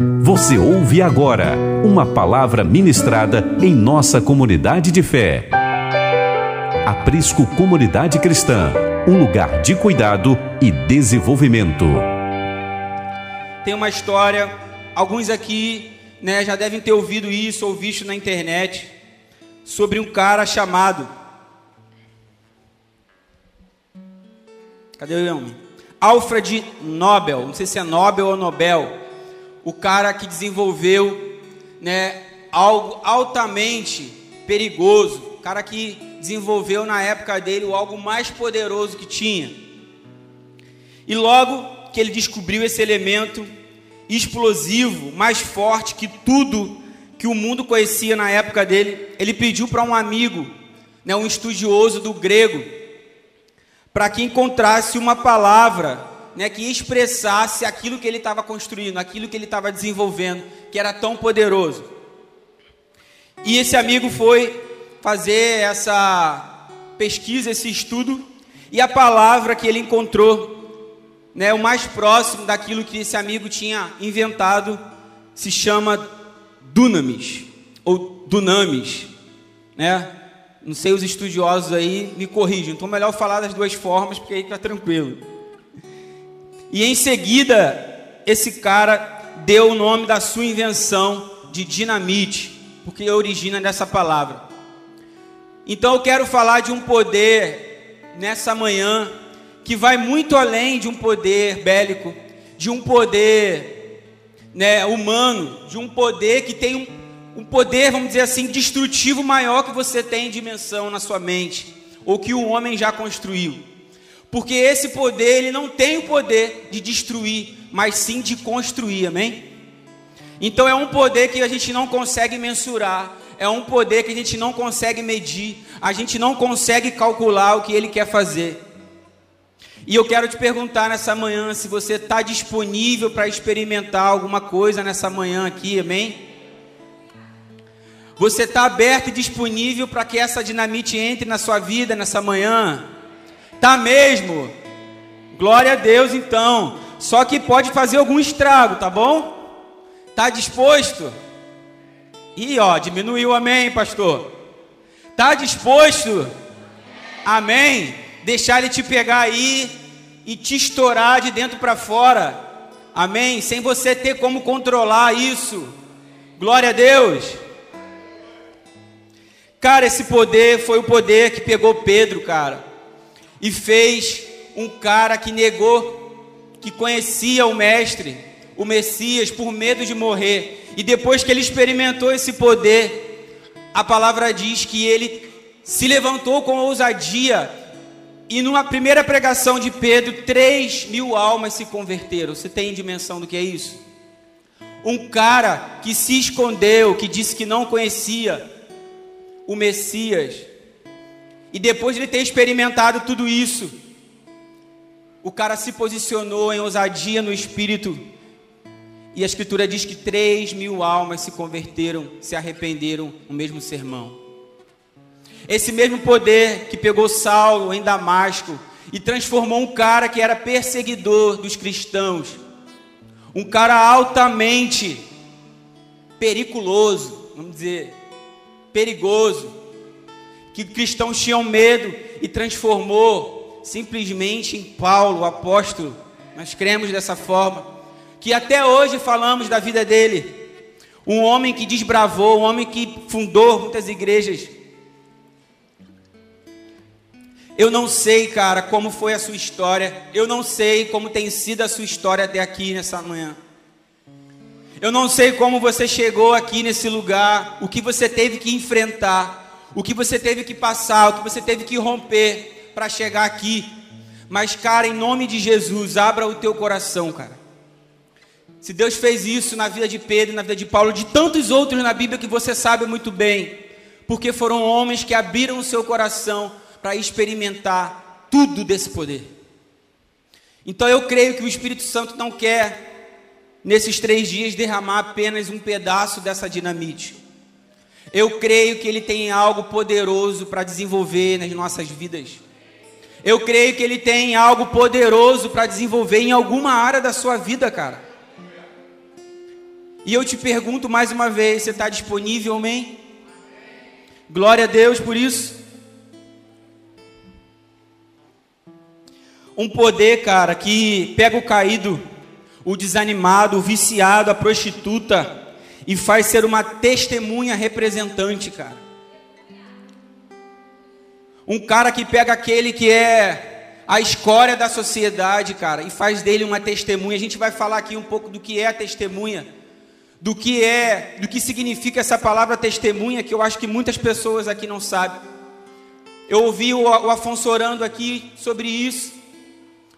Você ouve agora uma palavra ministrada em nossa comunidade de fé. Aprisco Comunidade Cristã, um lugar de cuidado e desenvolvimento. Tem uma história, alguns aqui né, já devem ter ouvido isso ou visto na internet, sobre um cara chamado. Cadê o nome? Alfred Nobel, não sei se é Nobel ou Nobel o cara que desenvolveu né, algo altamente perigoso, o cara que desenvolveu na época dele o algo mais poderoso que tinha. E logo que ele descobriu esse elemento explosivo, mais forte que tudo que o mundo conhecia na época dele, ele pediu para um amigo, né, um estudioso do grego, para que encontrasse uma palavra né, que expressasse aquilo que ele estava construindo, aquilo que ele estava desenvolvendo, que era tão poderoso. E esse amigo foi fazer essa pesquisa, esse estudo, e a palavra que ele encontrou, né, o mais próximo daquilo que esse amigo tinha inventado, se chama dunamis, ou dunamis, né? Não sei, os estudiosos aí me corrigem, então melhor falar das duas formas, porque aí está tranquilo. E em seguida, esse cara deu o nome da sua invenção de dinamite, porque origina dessa palavra. Então eu quero falar de um poder nessa manhã que vai muito além de um poder bélico, de um poder né, humano, de um poder que tem um, um poder, vamos dizer assim, destrutivo maior que você tem em dimensão na sua mente, ou que o homem já construiu. Porque esse poder, ele não tem o poder de destruir, mas sim de construir, amém? Então é um poder que a gente não consegue mensurar, é um poder que a gente não consegue medir, a gente não consegue calcular o que ele quer fazer. E eu quero te perguntar nessa manhã se você está disponível para experimentar alguma coisa nessa manhã aqui, amém? Você está aberto e disponível para que essa dinamite entre na sua vida nessa manhã? Tá mesmo? Glória a Deus então. Só que pode fazer algum estrago, tá bom? Tá disposto? E ó, diminuiu, amém, pastor. Tá disposto? Amém. Deixar ele te pegar aí e te estourar de dentro para fora. Amém. Sem você ter como controlar isso. Glória a Deus. Cara, esse poder foi o poder que pegou Pedro, cara e fez um cara que negou que conhecia o Mestre, o Messias, por medo de morrer. E depois que ele experimentou esse poder, a palavra diz que ele se levantou com ousadia. E numa primeira pregação de Pedro, 3 mil almas se converteram. Você tem dimensão do que é isso? Um cara que se escondeu, que disse que não conhecia o Messias, e depois de ele ter experimentado tudo isso, o cara se posicionou em ousadia no espírito. E a escritura diz que três mil almas se converteram, se arrependeram no mesmo sermão. Esse mesmo poder que pegou Saulo em Damasco e transformou um cara que era perseguidor dos cristãos, um cara altamente periculoso, vamos dizer, perigoso, que cristãos tinham medo e transformou simplesmente em Paulo, o apóstolo. Nós cremos dessa forma. Que até hoje falamos da vida dele. Um homem que desbravou, um homem que fundou muitas igrejas. Eu não sei, cara, como foi a sua história. Eu não sei como tem sido a sua história até aqui nessa manhã. Eu não sei como você chegou aqui nesse lugar, o que você teve que enfrentar o que você teve que passar, o que você teve que romper para chegar aqui. Mas, cara, em nome de Jesus, abra o teu coração, cara. Se Deus fez isso na vida de Pedro, na vida de Paulo, de tantos outros na Bíblia que você sabe muito bem, porque foram homens que abriram o seu coração para experimentar tudo desse poder. Então eu creio que o Espírito Santo não quer, nesses três dias, derramar apenas um pedaço dessa dinamite. Eu creio que Ele tem algo poderoso para desenvolver nas nossas vidas. Eu creio que Ele tem algo poderoso para desenvolver em alguma área da sua vida, cara. E eu te pergunto mais uma vez: você está disponível, amém? Glória a Deus por isso. Um poder, cara, que pega o caído, o desanimado, o viciado, a prostituta e faz ser uma testemunha representante, cara. Um cara que pega aquele que é a escória da sociedade, cara, e faz dele uma testemunha. A gente vai falar aqui um pouco do que é a testemunha, do que é, do que significa essa palavra testemunha, que eu acho que muitas pessoas aqui não sabem. Eu ouvi o, o Afonso orando aqui sobre isso,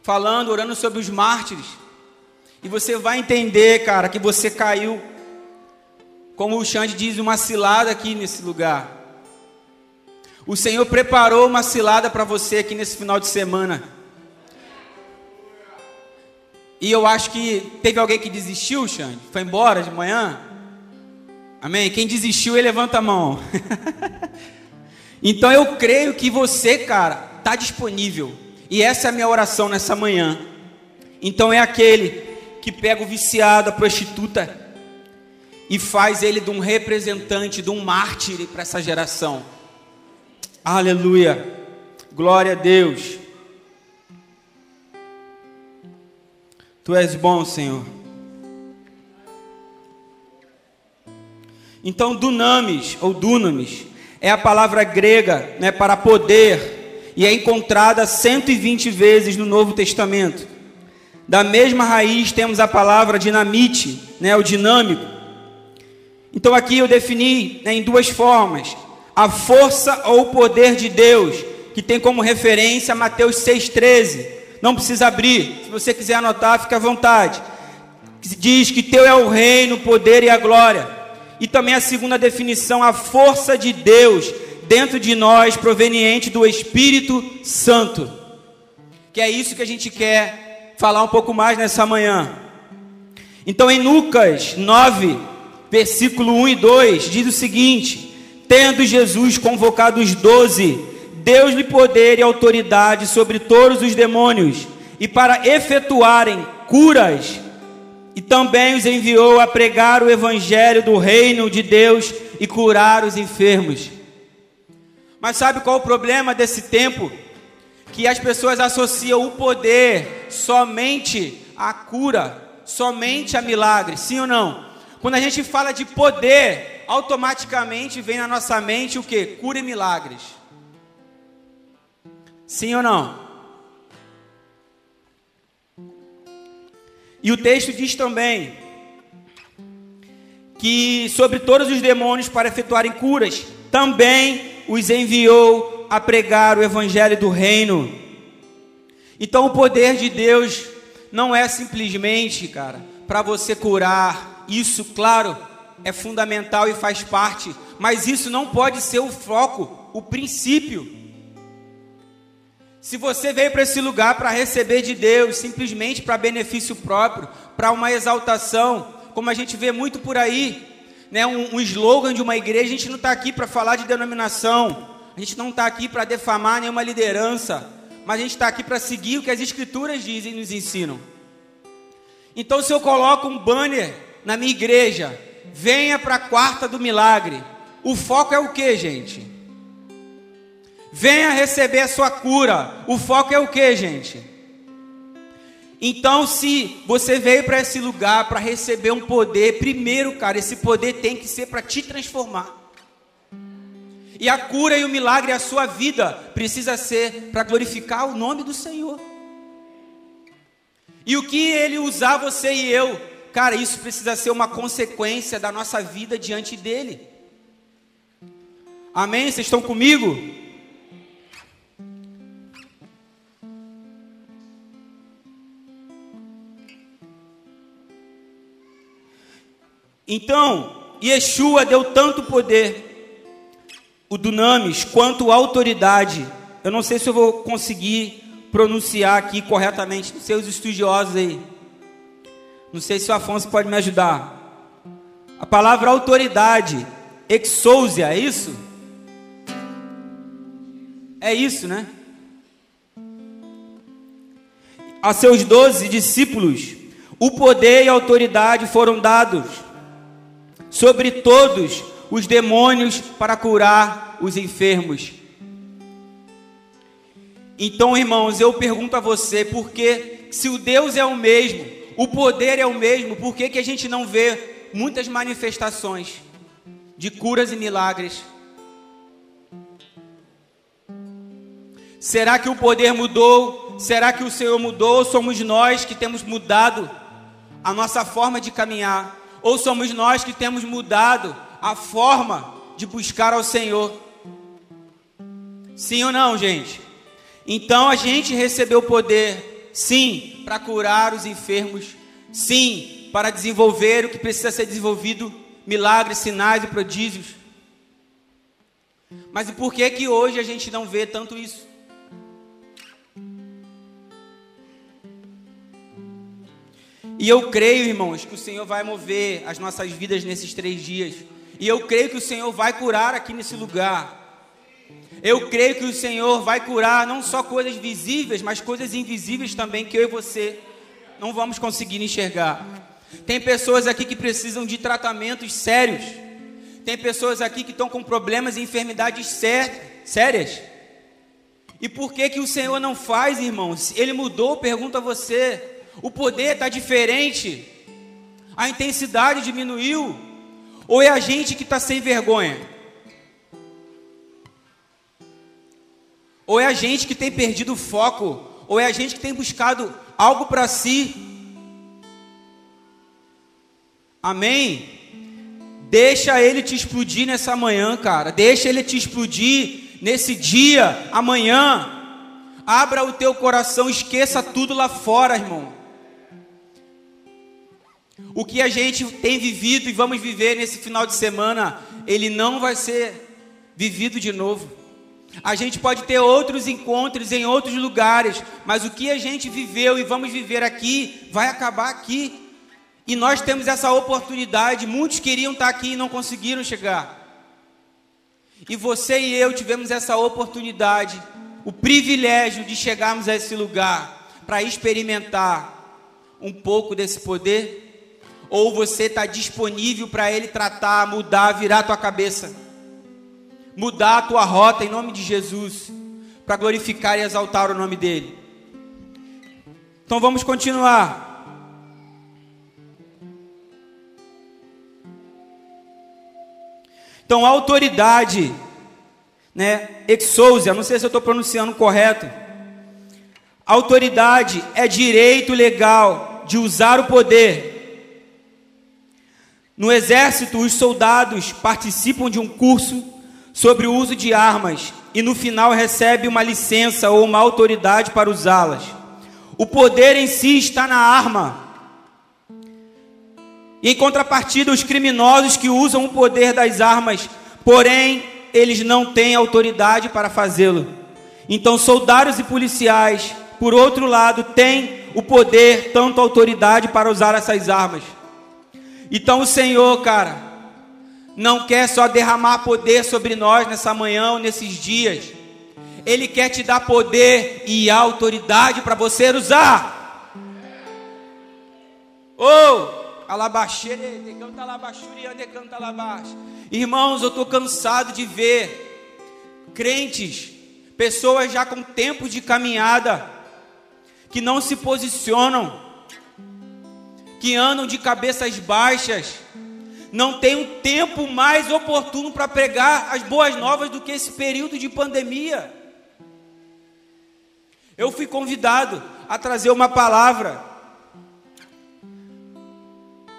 falando, orando sobre os mártires. E você vai entender, cara, que você caiu, como o Xande diz, uma cilada aqui nesse lugar. O Senhor preparou uma cilada para você aqui nesse final de semana. E eu acho que teve alguém que desistiu, Xande? Foi embora de manhã? Amém? Quem desistiu, ele levanta a mão. então eu creio que você, cara, está disponível. E essa é a minha oração nessa manhã. Então é aquele que pega o viciado, a prostituta, e faz ele de um representante, de um mártir para essa geração. Aleluia. Glória a Deus. Tu és bom, Senhor. Então, dunamis ou dunamis é a palavra grega, né, para poder e é encontrada 120 vezes no Novo Testamento. Da mesma raiz temos a palavra dinamite, né, o dinâmico. Então aqui eu defini né, em duas formas: a força ou o poder de Deus, que tem como referência Mateus 6,13. Não precisa abrir, se você quiser anotar, fique à vontade. Diz que teu é o reino, o poder e a glória. E também a segunda definição, a força de Deus dentro de nós, proveniente do Espírito Santo. Que é isso que a gente quer falar um pouco mais nessa manhã. Então, em Lucas 9, versículo 1 e 2, diz o seguinte: Tendo Jesus convocado os doze, deu-lhe poder e autoridade sobre todos os demônios, e para efetuarem curas, e também os enviou a pregar o evangelho do reino de Deus e curar os enfermos. Mas sabe qual o problema desse tempo? Que as pessoas associam o poder somente à cura, somente a milagre, sim ou não? Quando a gente fala de poder, automaticamente vem na nossa mente o que? Cura e milagres. Sim ou não? E o texto diz também que sobre todos os demônios para efetuarem curas, também os enviou a pregar o evangelho do reino. Então o poder de Deus não é simplesmente, cara, para você curar. Isso, claro, é fundamental e faz parte, mas isso não pode ser o foco, o princípio. Se você veio para esse lugar para receber de Deus, simplesmente para benefício próprio, para uma exaltação, como a gente vê muito por aí, né, um, um slogan de uma igreja, a gente não está aqui para falar de denominação, a gente não está aqui para defamar nenhuma liderança, mas a gente está aqui para seguir o que as escrituras dizem e nos ensinam. Então, se eu coloco um banner na minha igreja, venha para a quarta do milagre. O foco é o que, gente? Venha receber a sua cura. O foco é o que, gente? Então, se você veio para esse lugar para receber um poder, primeiro, cara, esse poder tem que ser para te transformar. E a cura e o milagre, a sua vida, precisa ser para glorificar o nome do Senhor. E o que ele usar você e eu Cara, isso precisa ser uma consequência da nossa vida diante dele. Amém? Vocês estão comigo? Então, Yeshua deu tanto poder, o Dunamis, quanto autoridade. Eu não sei se eu vou conseguir pronunciar aqui corretamente, seus estudiosos aí. Não sei se o Afonso pode me ajudar. A palavra autoridade, exousia, é isso? É isso, né? A seus doze discípulos, o poder e a autoridade foram dados sobre todos os demônios para curar os enfermos. Então, irmãos, eu pergunto a você, porque se o Deus é o mesmo, o poder é o mesmo, por que, que a gente não vê muitas manifestações de curas e milagres? Será que o poder mudou? Será que o Senhor mudou? Ou somos nós que temos mudado a nossa forma de caminhar? Ou somos nós que temos mudado a forma de buscar ao Senhor? Sim ou não, gente? Então a gente recebeu poder, sim, para curar os enfermos, sim, para desenvolver o que precisa ser desenvolvido, milagres, sinais e prodígios. Mas por que que hoje a gente não vê tanto isso? E eu creio, irmãos, que o Senhor vai mover as nossas vidas nesses três dias. E eu creio que o Senhor vai curar aqui nesse lugar. Eu creio que o Senhor vai curar não só coisas visíveis, mas coisas invisíveis também que eu e você não vamos conseguir enxergar. Tem pessoas aqui que precisam de tratamentos sérios. Tem pessoas aqui que estão com problemas e enfermidades sérias. E por que que o Senhor não faz, irmãos? Ele mudou, pergunta a você. O poder está diferente. A intensidade diminuiu. Ou é a gente que está sem vergonha? Ou é a gente que tem perdido o foco? Ou é a gente que tem buscado algo para si? Amém? Deixa ele te explodir nessa manhã, cara. Deixa ele te explodir nesse dia, amanhã. Abra o teu coração, esqueça tudo lá fora, irmão. O que a gente tem vivido e vamos viver nesse final de semana, ele não vai ser vivido de novo. A gente pode ter outros encontros em outros lugares, mas o que a gente viveu e vamos viver aqui vai acabar aqui. E nós temos essa oportunidade. Muitos queriam estar aqui e não conseguiram chegar. E você e eu tivemos essa oportunidade, o privilégio de chegarmos a esse lugar para experimentar um pouco desse poder ou você está disponível para Ele tratar, mudar, virar a tua cabeça, mudar a tua rota em nome de Jesus, para glorificar e exaltar o nome dEle. Então vamos continuar. Então, autoridade, né? Exousia, não sei se eu estou pronunciando correto. Autoridade é direito legal de usar o poder no exército, os soldados participam de um curso sobre o uso de armas e no final recebe uma licença ou uma autoridade para usá-las. O poder em si está na arma. E em contrapartida, os criminosos que usam o poder das armas, porém, eles não têm autoridade para fazê-lo. Então, soldados e policiais, por outro lado, têm o poder, tanto autoridade para usar essas armas. Então o Senhor, cara, não quer só derramar poder sobre nós nessa manhã ou nesses dias. Ele quer te dar poder e autoridade para você usar. Oh, decanta alabax. Irmãos, eu estou cansado de ver crentes, pessoas já com tempo de caminhada, que não se posicionam que andam de cabeças baixas, não tem um tempo mais oportuno para pregar as boas novas do que esse período de pandemia. Eu fui convidado a trazer uma palavra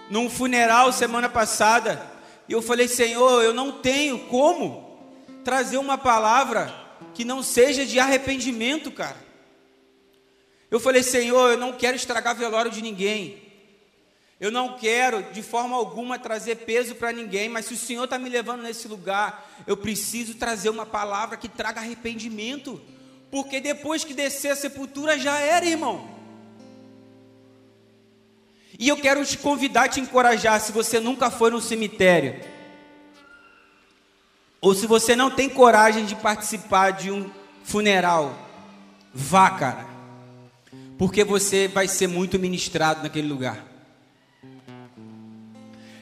num funeral semana passada, e eu falei: Senhor, eu não tenho como trazer uma palavra que não seja de arrependimento, cara. Eu falei: Senhor, eu não quero estragar velório de ninguém. Eu não quero de forma alguma trazer peso para ninguém, mas se o Senhor está me levando nesse lugar, eu preciso trazer uma palavra que traga arrependimento, porque depois que descer a sepultura já era, irmão. E eu quero te convidar, te encorajar, se você nunca foi no cemitério, ou se você não tem coragem de participar de um funeral, vá, cara, porque você vai ser muito ministrado naquele lugar.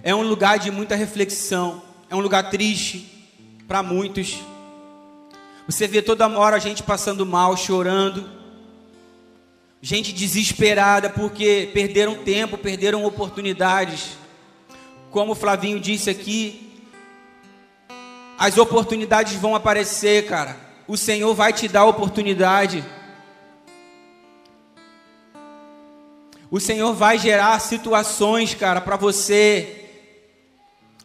É um lugar de muita reflexão, é um lugar triste para muitos. Você vê toda hora a gente passando mal, chorando, gente desesperada porque perderam tempo, perderam oportunidades. Como o Flavinho disse aqui, as oportunidades vão aparecer, cara. O Senhor vai te dar oportunidade. O Senhor vai gerar situações, cara, para você.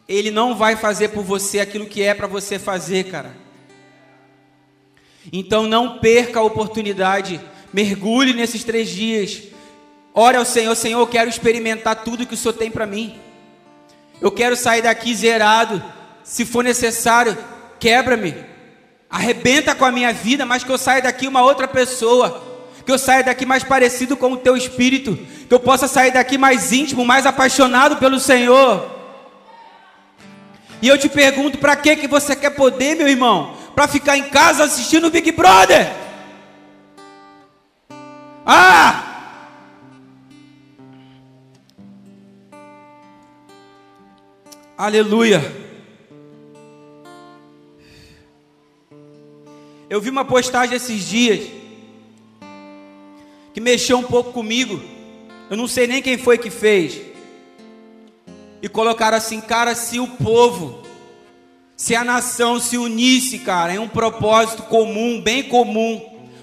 Ele não vai fazer por você aquilo que é para você fazer, cara. Então não perca a oportunidade. Mergulhe nesses três dias. Ore ao Senhor, Senhor, eu quero experimentar tudo que o Senhor tem para mim. Eu quero sair daqui zerado. Se for necessário, quebra-me. Arrebenta com a minha vida, mas que eu saia daqui uma outra pessoa. Que eu saia daqui mais parecido com o teu espírito. Que eu possa sair daqui mais íntimo, mais apaixonado pelo Senhor. E eu te pergunto, para que que você quer poder, meu irmão? Para ficar em casa assistindo o Big Brother? Ah! Aleluia. Eu vi uma postagem esses dias que mexeu um pouco comigo. Eu não sei nem quem foi que fez. E colocaram assim, cara, se o povo, se a nação se unisse, cara, em um propósito comum, bem comum,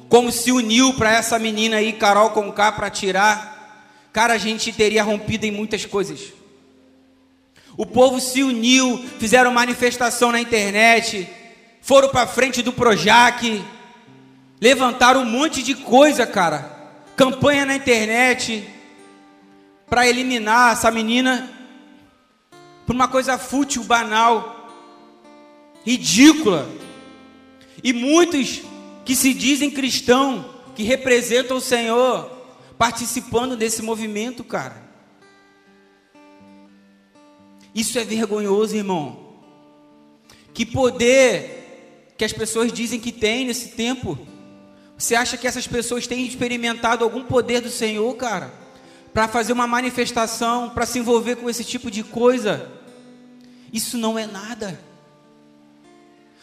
como se uniu para essa menina aí, Carol Conká, para tirar, cara, a gente teria rompido em muitas coisas. O povo se uniu, fizeram manifestação na internet, foram para frente do Projac, levantaram um monte de coisa, cara. Campanha na internet para eliminar essa menina por uma coisa fútil, banal, ridícula. E muitos que se dizem cristão, que representam o Senhor, participando desse movimento, cara. Isso é vergonhoso, irmão. Que poder que as pessoas dizem que tem nesse tempo. Você acha que essas pessoas têm experimentado algum poder do Senhor, cara? Para fazer uma manifestação, para se envolver com esse tipo de coisa? Isso não é nada.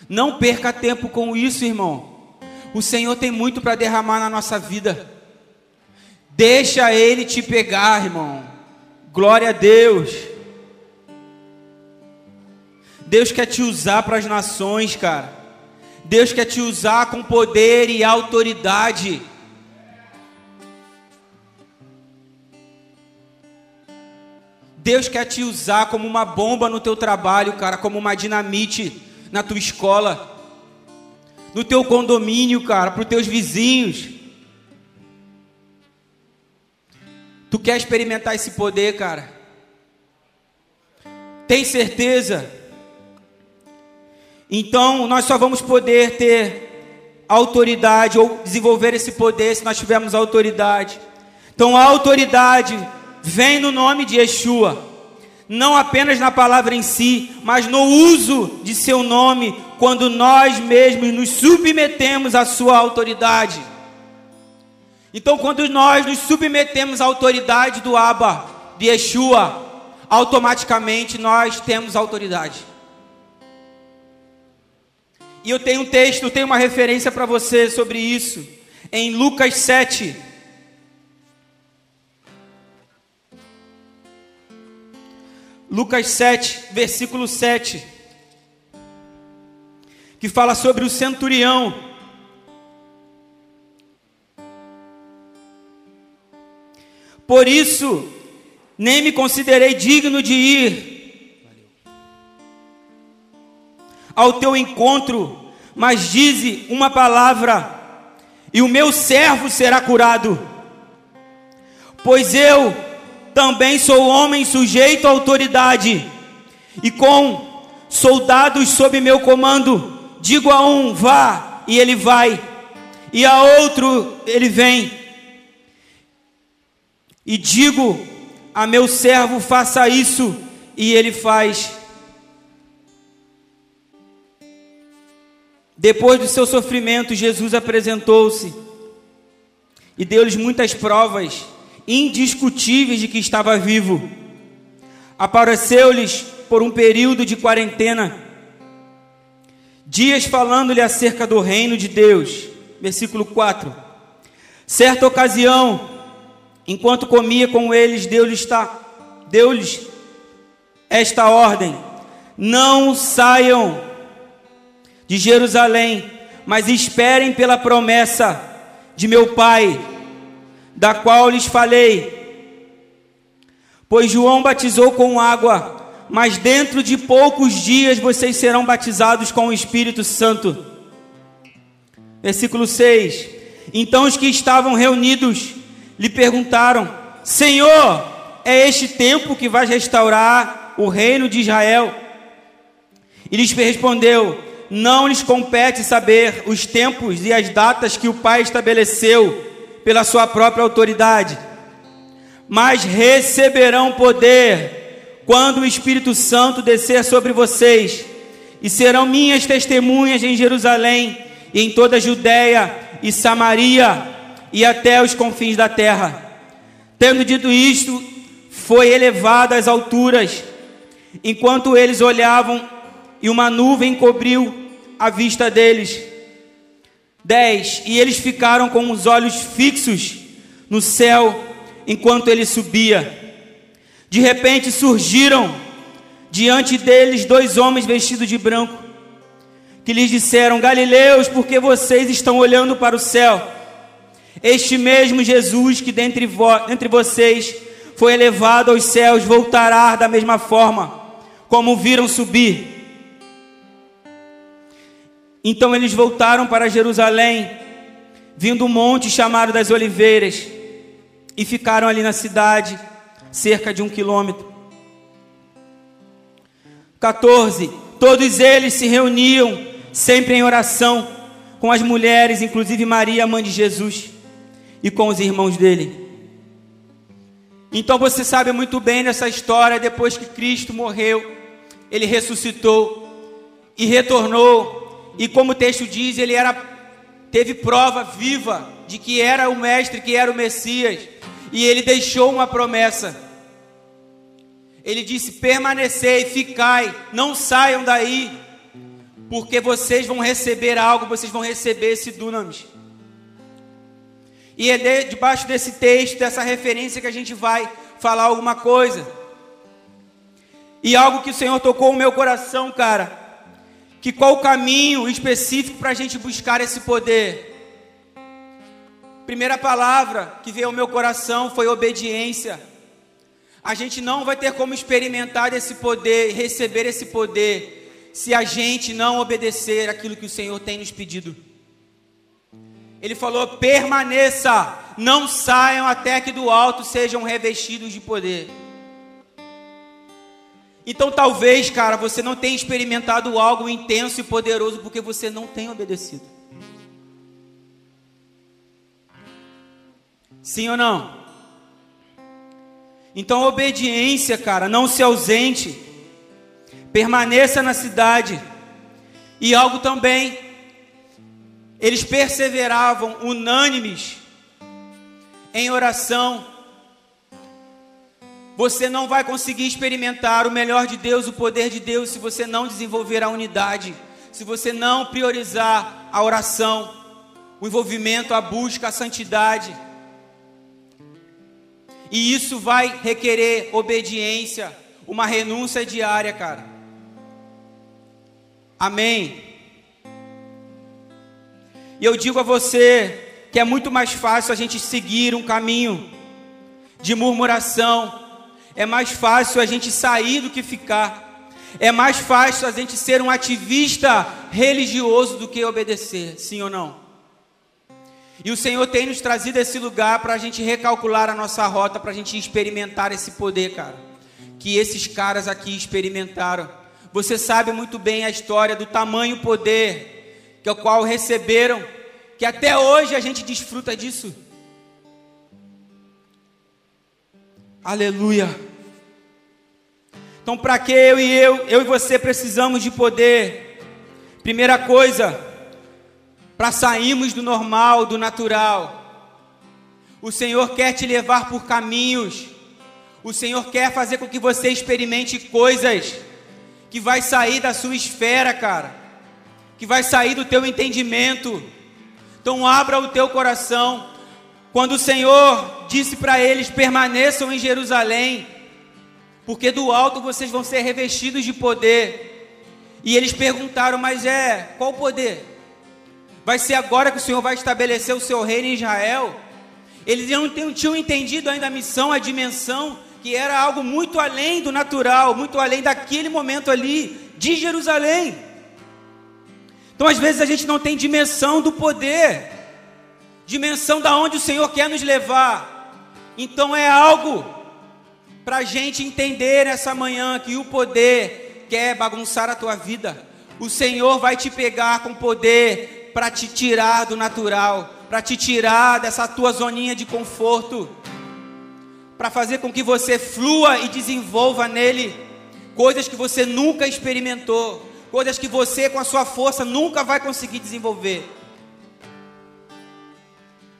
Não perca tempo com isso, irmão. O Senhor tem muito para derramar na nossa vida. Deixa Ele te pegar, irmão. Glória a Deus. Deus quer te usar para as nações, cara. Deus quer te usar com poder e autoridade. Deus quer te usar como uma bomba no teu trabalho, cara, como uma dinamite na tua escola, no teu condomínio, cara, para os teus vizinhos. Tu quer experimentar esse poder, cara? Tem certeza? Então, nós só vamos poder ter autoridade ou desenvolver esse poder se nós tivermos autoridade. Então, a autoridade vem no nome de Yeshua, não apenas na palavra em si, mas no uso de seu nome, quando nós mesmos nos submetemos à sua autoridade. Então, quando nós nos submetemos à autoridade do Abba, de Yeshua, automaticamente nós temos autoridade. E eu tenho um texto, tenho uma referência para você sobre isso, em Lucas 7. Lucas 7, versículo 7, que fala sobre o centurião. Por isso, nem me considerei digno de ir ao teu encontro, mas dize uma palavra, e o meu servo será curado. Pois eu também sou homem sujeito à autoridade, e com soldados sob meu comando, digo a um, vá, e ele vai, e a outro, ele vem. E digo a meu servo, faça isso, e ele faz. Depois do seu sofrimento, Jesus apresentou-se e deu-lhes muitas provas indiscutíveis de que estava vivo. apareceu-lhes por um período de quarentena, dias falando-lhe acerca do reino de Deus. Versículo 4. Certa ocasião, enquanto comia com eles, deu-lhes deu esta ordem: Não saiam de Jerusalém, mas esperem pela promessa de meu Pai, da qual lhes falei. Pois João batizou com água, mas dentro de poucos dias vocês serão batizados com o Espírito Santo. Versículo 6: Então os que estavam reunidos lhe perguntaram: Senhor, é este tempo que vai restaurar o reino de Israel? E lhes respondeu: Não lhes compete saber os tempos e as datas que o Pai estabeleceu pela sua própria autoridade mas receberão poder quando o Espírito Santo descer sobre vocês, e serão minhas testemunhas em Jerusalém e em toda a Judéia e Samaria e até os confins da terra. Tendo dito isto, foi elevado às alturas, enquanto eles olhavam, e uma nuvem cobriu a vista deles. 10. E eles ficaram com os olhos fixos no céu enquanto ele subia. De repente surgiram diante deles dois homens vestidos de branco, que lhes disseram: Galileus, por que vocês estão olhando para o céu? Este mesmo Jesus que dentre, vo vocês foi elevado aos céus voltará da mesma forma como viram subir. Então eles voltaram para Jerusalém, vindo um monte chamado das Oliveiras e ficaram ali na cidade, cerca de um quilômetro. 14. Todos eles se reuniam, sempre em oração, com as mulheres, inclusive Maria, mãe de Jesus, e com os irmãos dele. Então você sabe muito bem nessa história, depois que Cristo morreu, ele ressuscitou e retornou, e como o texto diz, ele era teve prova viva de que era o mestre, que era o Messias e ele deixou uma promessa. Ele disse: permanecei, ficai, não saiam daí, porque vocês vão receber algo, vocês vão receber esse dunamis. E é de, debaixo desse texto, dessa referência que a gente vai falar alguma coisa. E algo que o Senhor tocou no meu coração, cara. Que qual o caminho específico para a gente buscar esse poder? Primeira palavra que veio ao meu coração foi obediência. A gente não vai ter como experimentar esse poder, receber esse poder, se a gente não obedecer aquilo que o Senhor tem nos pedido. Ele falou: permaneça, não saiam até que do alto sejam revestidos de poder. Então, talvez, cara, você não tenha experimentado algo intenso e poderoso porque você não tem obedecido. Sim ou não? Então, obediência, cara, não se ausente, permaneça na cidade. E algo também, eles perseveravam unânimes em oração. Você não vai conseguir experimentar o melhor de Deus, o poder de Deus, se você não desenvolver a unidade, se você não priorizar a oração, o envolvimento, a busca, a santidade. E isso vai requerer obediência, uma renúncia diária, cara. Amém. E eu digo a você que é muito mais fácil a gente seguir um caminho de murmuração, é mais fácil a gente sair do que ficar, é mais fácil a gente ser um ativista religioso do que obedecer, sim ou não? E o Senhor tem nos trazido esse lugar para a gente recalcular a nossa rota, para a gente experimentar esse poder, cara. Que esses caras aqui experimentaram. Você sabe muito bem a história do tamanho poder que é o qual receberam, que até hoje a gente desfruta disso. Aleluia. Então, para que eu e eu, eu e você precisamos de poder? Primeira coisa, para sairmos do normal, do natural. O Senhor quer te levar por caminhos O Senhor quer fazer com que você experimente coisas que vai sair da sua esfera, cara. Que vai sair do teu entendimento. Então abra o teu coração. Quando o Senhor disse para eles: permaneçam em Jerusalém, porque do alto vocês vão ser revestidos de poder. E eles perguntaram: mas é, qual poder? Vai ser agora que o Senhor vai estabelecer o seu reino em Israel? Eles não tinham entendido ainda a missão, a dimensão que era algo muito além do natural, muito além daquele momento ali de Jerusalém. Então, às vezes, a gente não tem dimensão do poder, dimensão da onde o Senhor quer nos levar. Então, é algo para a gente entender nessa manhã que o poder quer bagunçar a tua vida. O Senhor vai te pegar com poder para te tirar do natural, para te tirar dessa tua zoninha de conforto para fazer com que você flua e desenvolva nele coisas que você nunca experimentou, coisas que você com a sua força nunca vai conseguir desenvolver.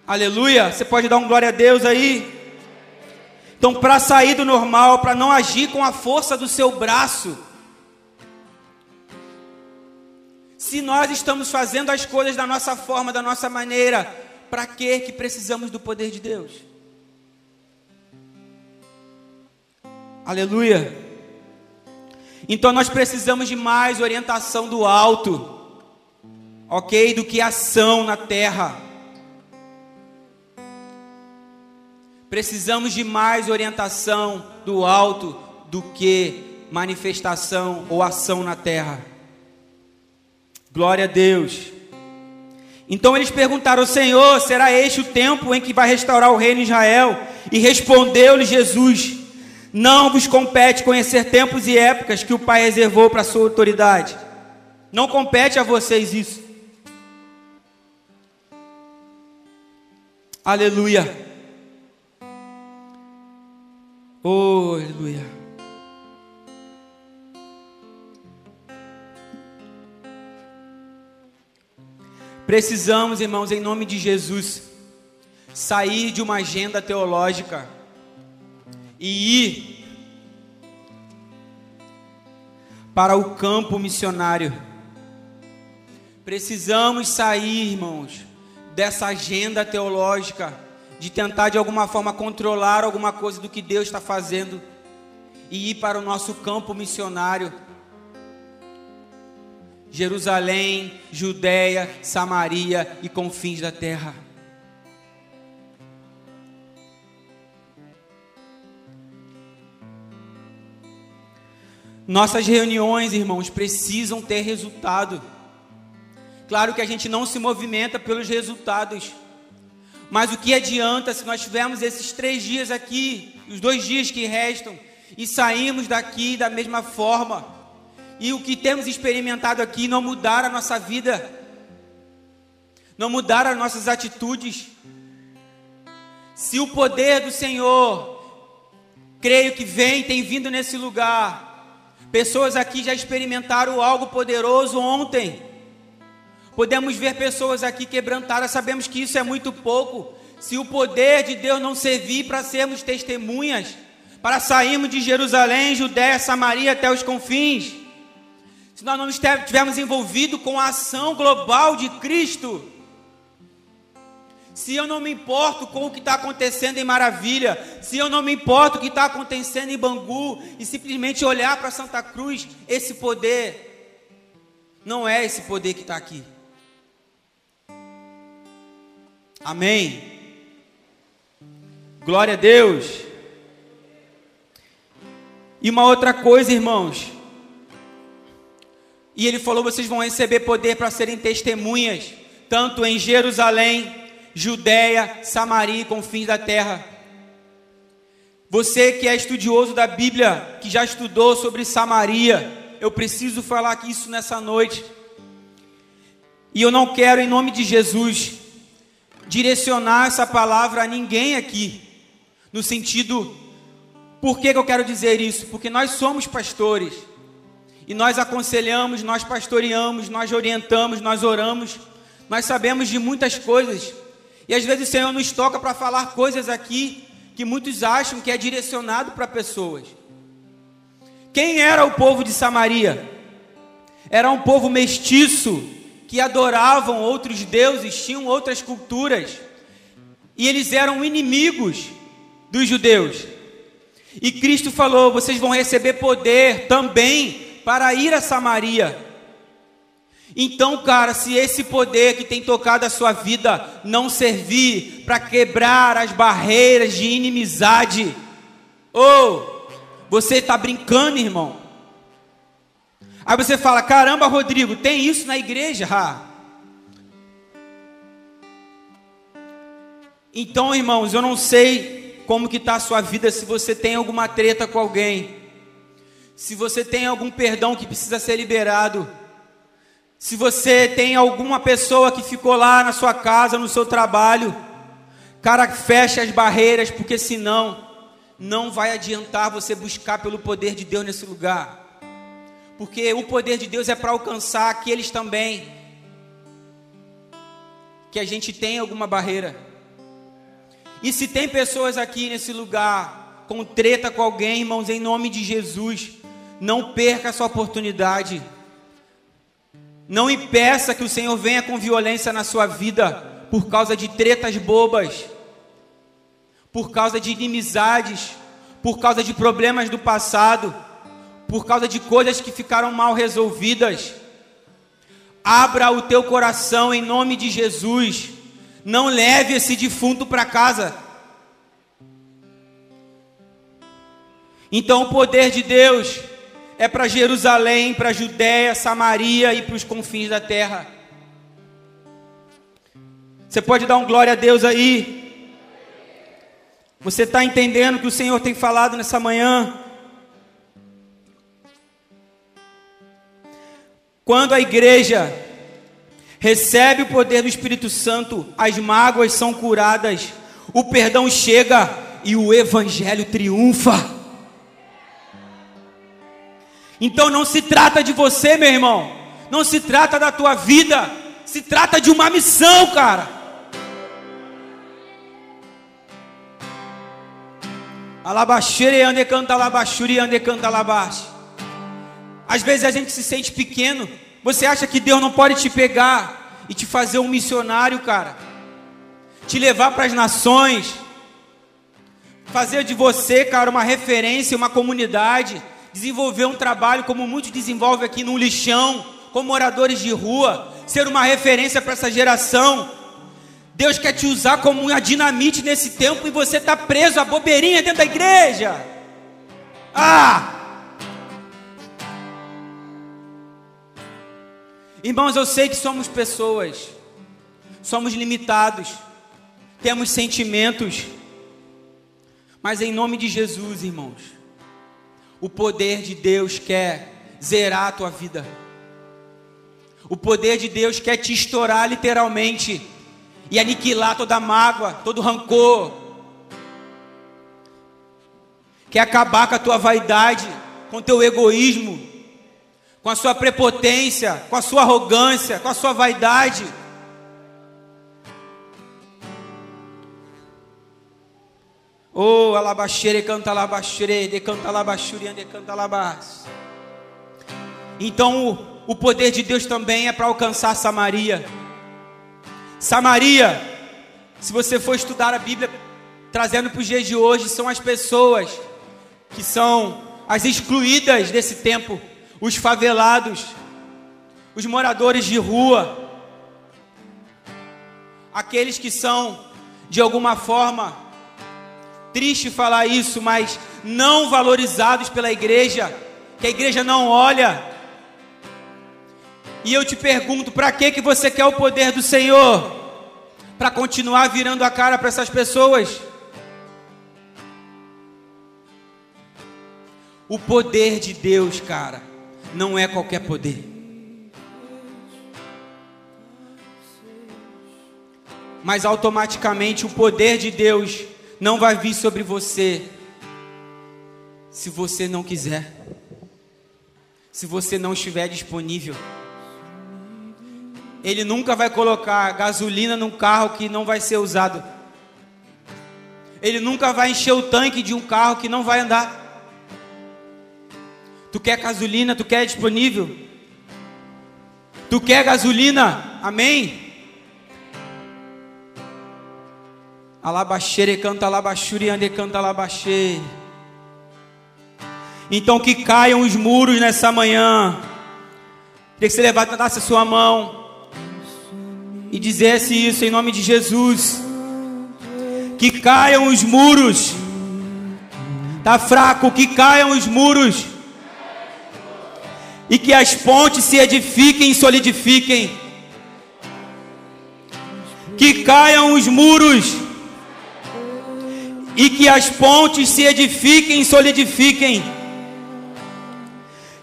Aleluia! Você pode dar um glória a Deus aí? Então, para sair do normal, para não agir com a força do seu braço, se nós estamos fazendo as coisas da nossa forma, da nossa maneira, para que que precisamos do poder de Deus? Aleluia. Então nós precisamos de mais orientação do alto, ok? Do que ação na terra. Precisamos de mais orientação do alto do que manifestação ou ação na terra. Glória a Deus. Então eles perguntaram: Senhor, será este o tempo em que vai restaurar o reino de Israel? E respondeu-lhe Jesus: não vos compete conhecer tempos e épocas que o Pai reservou para a sua autoridade. Não compete a vocês isso. Aleluia. Oh, aleluia. Precisamos, irmãos, em nome de Jesus, sair de uma agenda teológica e ir para o campo missionário. Precisamos sair, irmãos, dessa agenda teológica de tentar de alguma forma controlar alguma coisa do que Deus está fazendo e ir para o nosso campo missionário. Jerusalém, Judéia, Samaria e confins da terra. Nossas reuniões, irmãos, precisam ter resultado. Claro que a gente não se movimenta pelos resultados. Mas o que adianta se nós tivermos esses três dias aqui, os dois dias que restam, e saímos daqui da mesma forma, e o que temos experimentado aqui não mudar a nossa vida, não mudar as nossas atitudes. Se o poder do Senhor, creio que vem, tem vindo nesse lugar, Pessoas aqui já experimentaram algo poderoso ontem. Podemos ver pessoas aqui quebrantadas, sabemos que isso é muito pouco. Se o poder de Deus não servir para sermos testemunhas, para sairmos de Jerusalém, Judéia, Samaria até os confins, se nós não estivermos envolvidos com a ação global de Cristo, se eu não me importo com o que está acontecendo em Maravilha, se eu não me importo o que está acontecendo em Bangu, e simplesmente olhar para Santa Cruz, esse poder não é esse poder que está aqui. Amém. Glória a Deus. E uma outra coisa, irmãos. E ele falou: vocês vão receber poder para serem testemunhas, tanto em Jerusalém, Judéia, Samaria e confins da terra. Você que é estudioso da Bíblia, que já estudou sobre Samaria, eu preciso falar isso nessa noite. E eu não quero, em nome de Jesus, direcionar essa palavra a ninguém aqui, no sentido, por que, que eu quero dizer isso? Porque nós somos pastores, e nós aconselhamos, nós pastoreamos, nós orientamos, nós oramos, nós sabemos de muitas coisas, e às vezes o Senhor nos toca para falar coisas aqui que muitos acham que é direcionado para pessoas. Quem era o povo de Samaria? Era um povo mestiço que adoravam outros deuses, tinham outras culturas. E eles eram inimigos dos judeus. E Cristo falou: vocês vão receber poder também para ir a Samaria. Então, cara, se esse poder que tem tocado a sua vida não servir para quebrar as barreiras de inimizade, ou oh, você está brincando, irmão. Aí você fala: caramba, Rodrigo, tem isso na igreja? Ah. Então, irmãos, eu não sei como que está a sua vida, se você tem alguma treta com alguém, se você tem algum perdão que precisa ser liberado. Se você tem alguma pessoa que ficou lá na sua casa, no seu trabalho, cara, fecha as barreiras, porque senão não vai adiantar você buscar pelo poder de Deus nesse lugar. Porque o poder de Deus é para alcançar aqueles também que a gente tem alguma barreira. E se tem pessoas aqui nesse lugar com treta com alguém, irmãos, em nome de Jesus, não perca essa oportunidade. Não impeça que o Senhor venha com violência na sua vida por causa de tretas bobas, por causa de inimizades, por causa de problemas do passado, por causa de coisas que ficaram mal resolvidas. Abra o teu coração em nome de Jesus. Não leve esse defunto para casa. Então o poder de Deus é para Jerusalém, para Judéia, Samaria e para os confins da terra. Você pode dar um glória a Deus aí? Você está entendendo o que o Senhor tem falado nessa manhã? Quando a igreja recebe o poder do Espírito Santo, as mágoas são curadas, o perdão chega e o evangelho triunfa. Então não se trata de você, meu irmão. Não se trata da tua vida. Se trata de uma missão, cara. Alabaxere ande canta alabaxuri ande canta alabaxe. Às vezes a gente se sente pequeno. Você acha que Deus não pode te pegar e te fazer um missionário, cara? Te levar para as nações. Fazer de você, cara, uma referência, uma comunidade desenvolver um trabalho como muitos desenvolvem aqui no lixão, como moradores de rua, ser uma referência para essa geração. Deus quer te usar como uma dinamite nesse tempo e você está preso a bobeirinha dentro da igreja. Ah! Irmãos, eu sei que somos pessoas, somos limitados, temos sentimentos, mas em nome de Jesus, irmãos, o poder de Deus quer zerar a tua vida. O poder de Deus quer te estourar literalmente e aniquilar toda mágoa, todo rancor. Quer acabar com a tua vaidade, com o teu egoísmo, com a sua prepotência, com a sua arrogância, com a sua vaidade. Oh, alabaxere canta alabaxere, de canta alabaxuri, de canta alabás. Então, o, o poder de Deus também é para alcançar Samaria. Samaria, se você for estudar a Bíblia, trazendo para os dias de hoje, são as pessoas que são as excluídas desse tempo, os favelados, os moradores de rua, aqueles que são, de alguma forma, Triste falar isso, mas não valorizados pela igreja, que a igreja não olha. E eu te pergunto, para que que você quer o poder do Senhor? Para continuar virando a cara para essas pessoas? O poder de Deus, cara, não é qualquer poder. Mas automaticamente o poder de Deus não vai vir sobre você se você não quiser, se você não estiver disponível. Ele nunca vai colocar gasolina num carro que não vai ser usado. Ele nunca vai encher o tanque de um carro que não vai andar. Tu quer gasolina, tu quer disponível? Tu quer gasolina? Amém? Alabaxere canta alabaxuri ande canta alabaxere. Então que caiam os muros nessa manhã. Queria que você levantasse a sua mão e dissesse isso em nome de Jesus. Que caiam os muros. Tá fraco, que caiam os muros e que as pontes se edifiquem e solidifiquem, que caiam os muros e que as pontes se edifiquem e solidifiquem,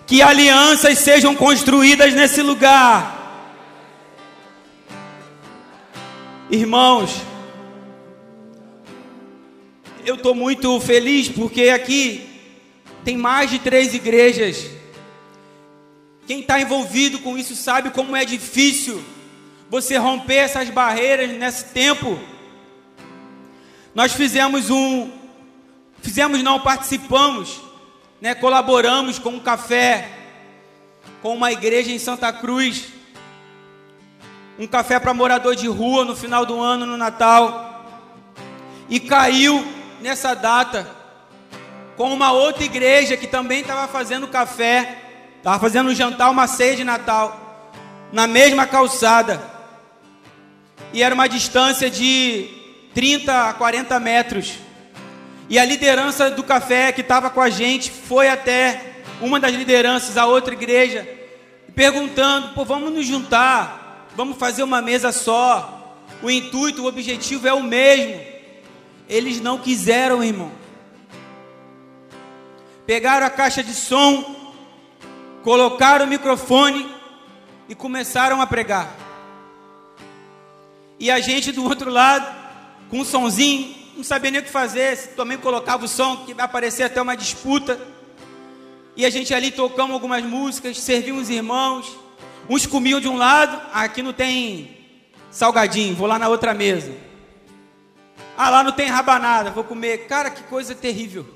que alianças sejam construídas nesse lugar. Irmãos, eu estou muito feliz porque aqui tem mais de três igrejas quem está envolvido com isso sabe como é difícil você romper essas barreiras nesse tempo. Nós fizemos um, fizemos não, participamos, né, colaboramos com um café, com uma igreja em Santa Cruz, um café para morador de rua no final do ano, no Natal, e caiu nessa data com uma outra igreja que também estava fazendo café Estava fazendo um jantar, uma ceia de Natal, na mesma calçada. E era uma distância de 30 a 40 metros. E a liderança do café que estava com a gente foi até uma das lideranças, a outra igreja, perguntando: pô, vamos nos juntar, vamos fazer uma mesa só. O intuito, o objetivo é o mesmo. Eles não quiseram, irmão. Pegaram a caixa de som, colocaram o microfone e começaram a pregar. E a gente do outro lado, com um sonzinho, não sabia nem o que fazer, também colocava o som, que vai aparecer até uma disputa. E a gente ali tocamos algumas músicas, servimos os irmãos. Uns comiam de um lado, aqui não tem salgadinho, vou lá na outra mesa. Ah, lá não tem rabanada, vou comer. Cara, que coisa terrível.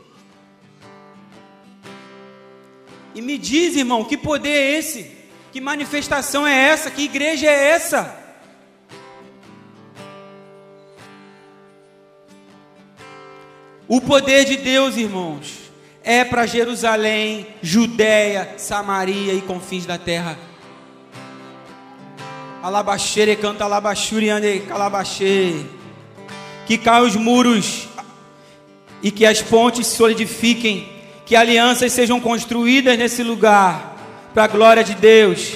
E me diz, irmão, que poder é esse? Que manifestação é essa? Que igreja é essa? O poder de Deus, irmãos, é para Jerusalém, Judéia, Samaria e confins da terra. Alabaxere canta alabaxuri ande calabaxê. Que caiam os muros e que as pontes solidifiquem que alianças sejam construídas nesse lugar, para a glória de Deus.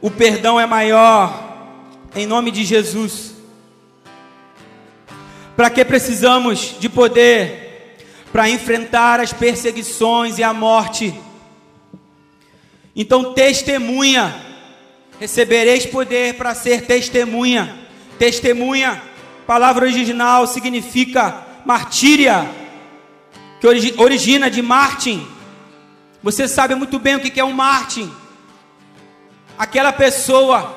O perdão é maior, em nome de Jesus. Para que precisamos de poder? Para enfrentar as perseguições e a morte. Então, testemunha, recebereis poder para ser testemunha. Testemunha, palavra original significa martíria que origina de Martin. Você sabe muito bem o que é um Martin. Aquela pessoa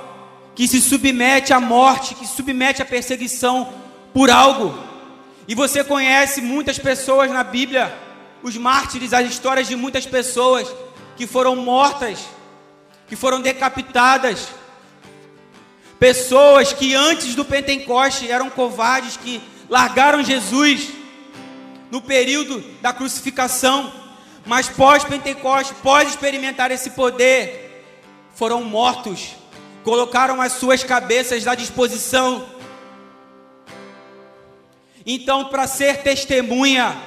que se submete à morte, que se submete à perseguição por algo. E você conhece muitas pessoas na Bíblia, os mártires, as histórias de muitas pessoas que foram mortas, que foram decapitadas. Pessoas que antes do Pentecoste eram covardes, que largaram Jesus no período da crucificação, mas pós-Pentecoste, pode experimentar esse poder, foram mortos, colocaram as suas cabeças à disposição. Então, para ser testemunha,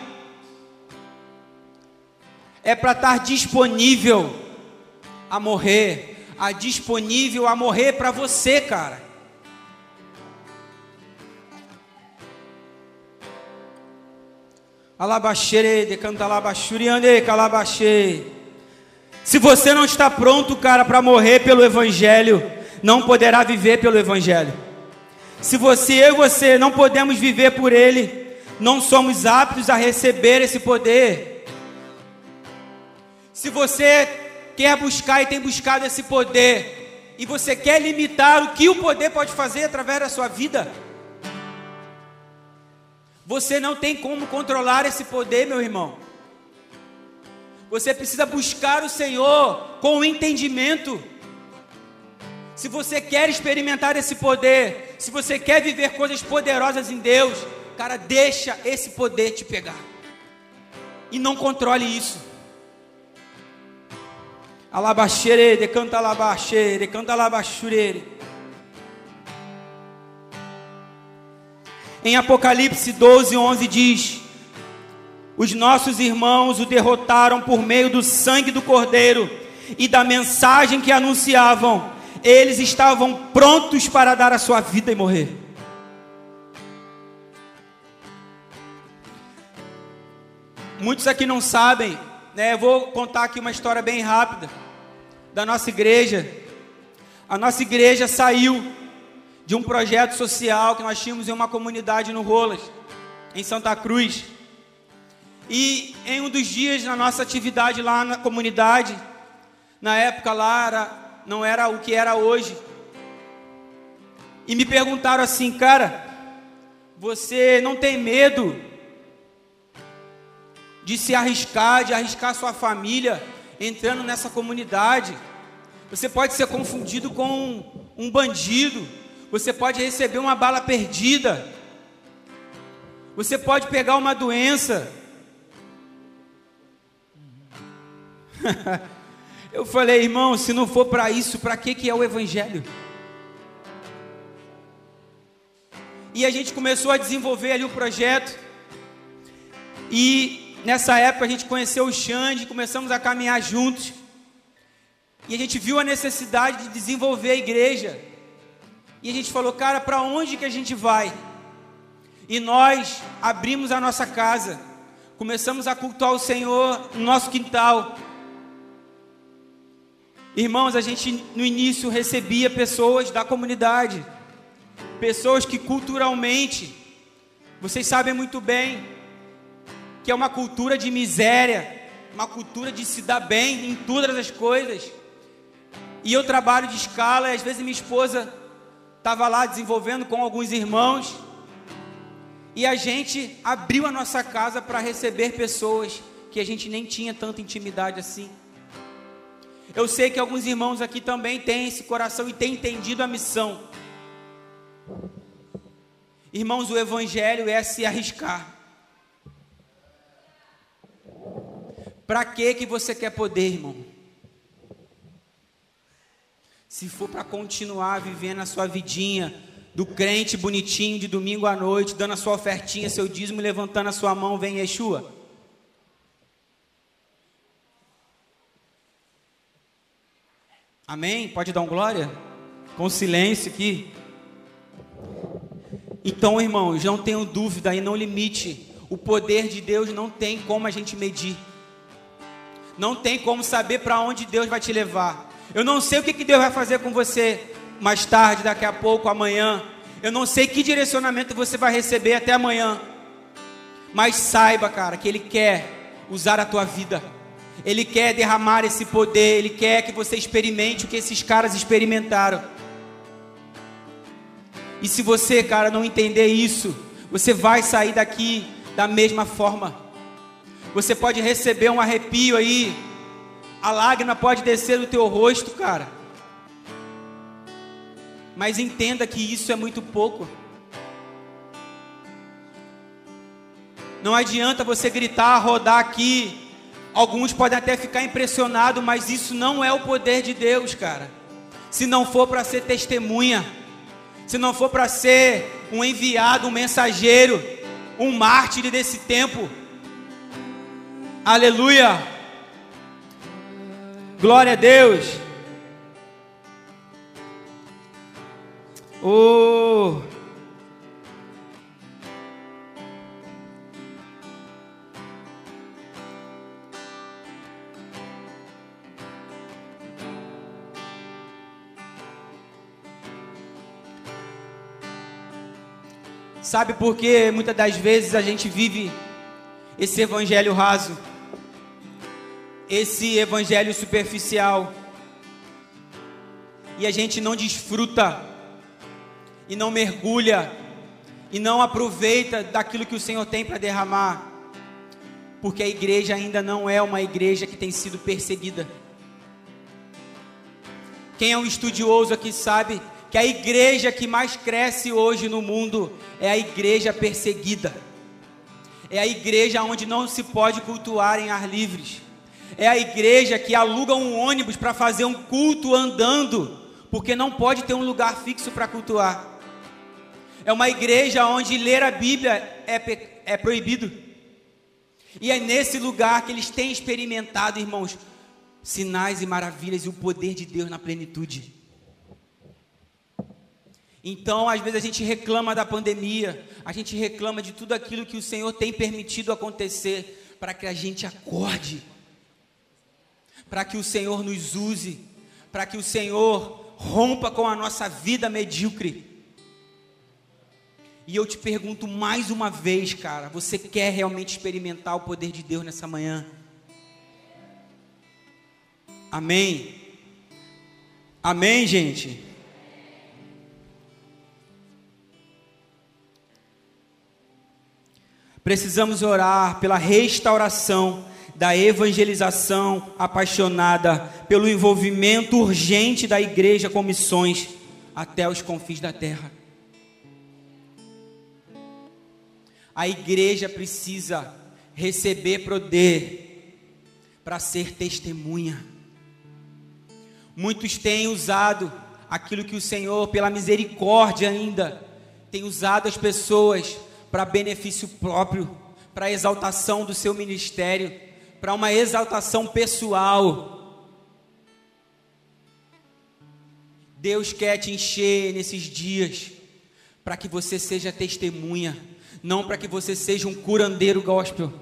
é para estar disponível a morrer, a disponível a morrer para você, cara. Alabaxere, decanta alabaxuriande, calabaxe. Se você não está pronto, cara, para morrer pelo Evangelho, não poderá viver pelo Evangelho. Se você e você não podemos viver por Ele, não somos aptos a receber esse poder. Se você quer buscar e tem buscado esse poder, e você quer limitar o que o poder pode fazer através da sua vida, Você não tem como controlar esse poder, meu irmão. Você precisa buscar o Senhor com entendimento. Se você quer experimentar esse poder, se você quer viver coisas poderosas em Deus, cara, deixa esse poder te pegar. E não controle isso. Alabaxere, decanta alabaxere, decanta alabaxurere. Em Apocalipse 12, 11 diz: Os nossos irmãos o derrotaram por meio do sangue do Cordeiro e da mensagem que anunciavam. Eles estavam prontos para dar a sua vida e morrer. Muitos aqui não sabem, né? Eu vou contar aqui uma história bem rápida da nossa igreja. A nossa igreja saiu de um projeto social que nós tínhamos em uma comunidade no Rolas, em Santa Cruz. E em um dos dias na nossa atividade lá na comunidade, na época lá era, não era o que era hoje. E me perguntaram assim, cara, você não tem medo de se arriscar, de arriscar sua família entrando nessa comunidade? Você pode ser confundido com um bandido você pode receber uma bala perdida. Você pode pegar uma doença. Eu falei, irmão, se não for para isso, para que que é o evangelho? E a gente começou a desenvolver ali o projeto. E nessa época a gente conheceu o Xande, começamos a caminhar juntos. E a gente viu a necessidade de desenvolver a igreja. E a gente falou, cara, para onde que a gente vai? E nós abrimos a nossa casa, começamos a cultuar o Senhor no nosso quintal. Irmãos, a gente no início recebia pessoas da comunidade, pessoas que culturalmente, vocês sabem muito bem, que é uma cultura de miséria, uma cultura de se dar bem em todas as coisas. E eu trabalho de escala, e às vezes minha esposa estava lá desenvolvendo com alguns irmãos, e a gente abriu a nossa casa para receber pessoas que a gente nem tinha tanta intimidade assim. Eu sei que alguns irmãos aqui também têm esse coração e têm entendido a missão. Irmãos, o evangelho é se arriscar. Para que que você quer poder, irmão? Se for para continuar vivendo a sua vidinha do crente bonitinho de domingo à noite, dando a sua ofertinha, seu dízimo, levantando a sua mão, vem Yeshua. Amém? Pode dar um glória? Com silêncio aqui. Então, irmãos, não tenho dúvida e não limite. O poder de Deus não tem como a gente medir. Não tem como saber para onde Deus vai te levar. Eu não sei o que, Deus vai fazer com você mais tarde, daqui a pouco, amanhã. Eu não sei que direcionamento você vai receber até amanhã. Mas saiba, cara, que Ele quer usar a tua vida. Ele quer derramar esse poder. Ele quer que você experimente o que esses caras experimentaram. E se você, cara, não entender isso, você vai sair daqui da mesma forma. Você pode receber um arrepio aí, a lágrima pode descer do teu rosto, cara. Mas entenda que isso é muito pouco. Não adianta você gritar, rodar aqui. Alguns podem até ficar impressionados, mas isso não é o poder de Deus, cara. Se não for para ser testemunha, se não for para ser um enviado, um mensageiro, um mártir desse tempo. Aleluia. Glória a Deus. Oh. Sabe por que muitas das vezes a gente vive esse evangelho raso? Esse evangelho superficial e a gente não desfruta e não mergulha e não aproveita daquilo que o Senhor tem para derramar, porque a igreja ainda não é uma igreja que tem sido perseguida. Quem é um estudioso aqui sabe que a igreja que mais cresce hoje no mundo é a igreja perseguida. É a igreja onde não se pode cultuar em ar livres. É a igreja que aluga um ônibus para fazer um culto andando, porque não pode ter um lugar fixo para cultuar. É uma igreja onde ler a Bíblia é, é proibido. E é nesse lugar que eles têm experimentado, irmãos, sinais e maravilhas e o poder de Deus na plenitude. Então, às vezes a gente reclama da pandemia, a gente reclama de tudo aquilo que o Senhor tem permitido acontecer para que a gente acorde, para que o Senhor nos use, para que o Senhor rompa com a nossa vida medíocre. E eu te pergunto mais uma vez, cara, você quer realmente experimentar o poder de Deus nessa manhã? Amém? Amém, gente? Precisamos orar pela restauração da evangelização apaixonada, pelo envolvimento urgente da igreja com missões até os confins da terra. A igreja precisa receber poder para ser testemunha. Muitos têm usado aquilo que o Senhor, pela misericórdia ainda, tem usado as pessoas para benefício próprio, para exaltação do seu ministério, para uma exaltação pessoal. Deus quer te encher nesses dias, para que você seja testemunha não para que você seja um curandeiro gospel,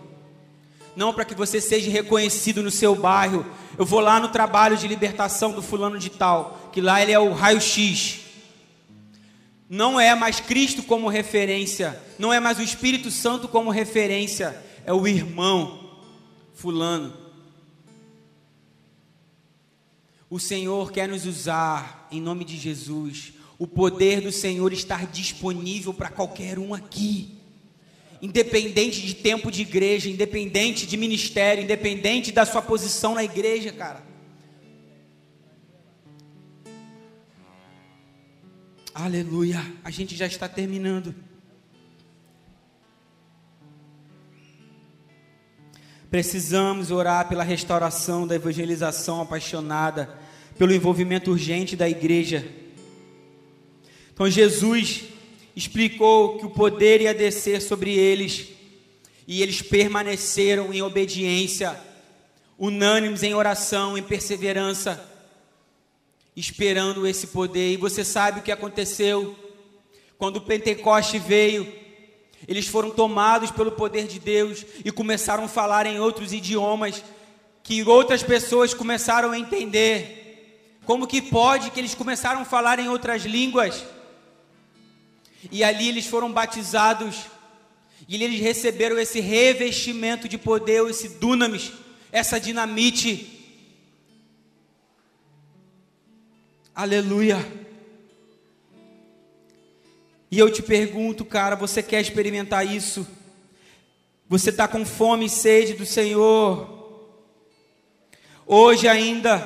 não para que você seja reconhecido no seu bairro. Eu vou lá no trabalho de libertação do fulano de tal, que lá ele é o raio-x. Não é mais Cristo como referência, não é mais o Espírito Santo como referência, é o irmão fulano. O Senhor quer nos usar em nome de Jesus. O poder do Senhor está disponível para qualquer um aqui independente de tempo de igreja, independente de ministério, independente da sua posição na igreja, cara. Aleluia. A gente já está terminando. Precisamos orar pela restauração da evangelização apaixonada, pelo envolvimento urgente da igreja. Então Jesus explicou que o poder ia descer sobre eles, e eles permaneceram em obediência, unânimes em oração, em perseverança, esperando esse poder. E você sabe o que aconteceu? Quando o Pentecoste veio, eles foram tomados pelo poder de Deus e começaram a falar em outros idiomas, que outras pessoas começaram a entender. Como que pode que eles começaram a falar em outras línguas? E ali eles foram batizados. E eles receberam esse revestimento de poder, esse dunamis, essa dinamite. Aleluia. E eu te pergunto, cara, você quer experimentar isso? Você está com fome e sede do Senhor? Hoje ainda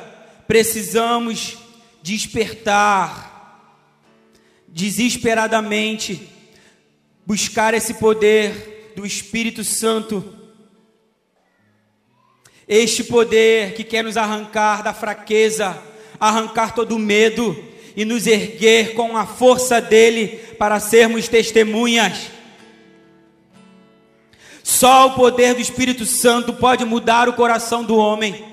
precisamos despertar desesperadamente buscar esse poder do Espírito Santo. Este poder que quer nos arrancar da fraqueza, arrancar todo o medo e nos erguer com a força dele para sermos testemunhas. Só o poder do Espírito Santo pode mudar o coração do homem.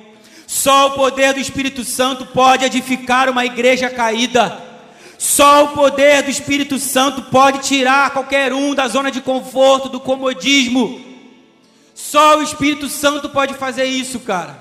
Só o poder do Espírito Santo pode edificar uma igreja caída. Só o poder do Espírito Santo pode tirar qualquer um da zona de conforto, do comodismo. Só o Espírito Santo pode fazer isso, cara.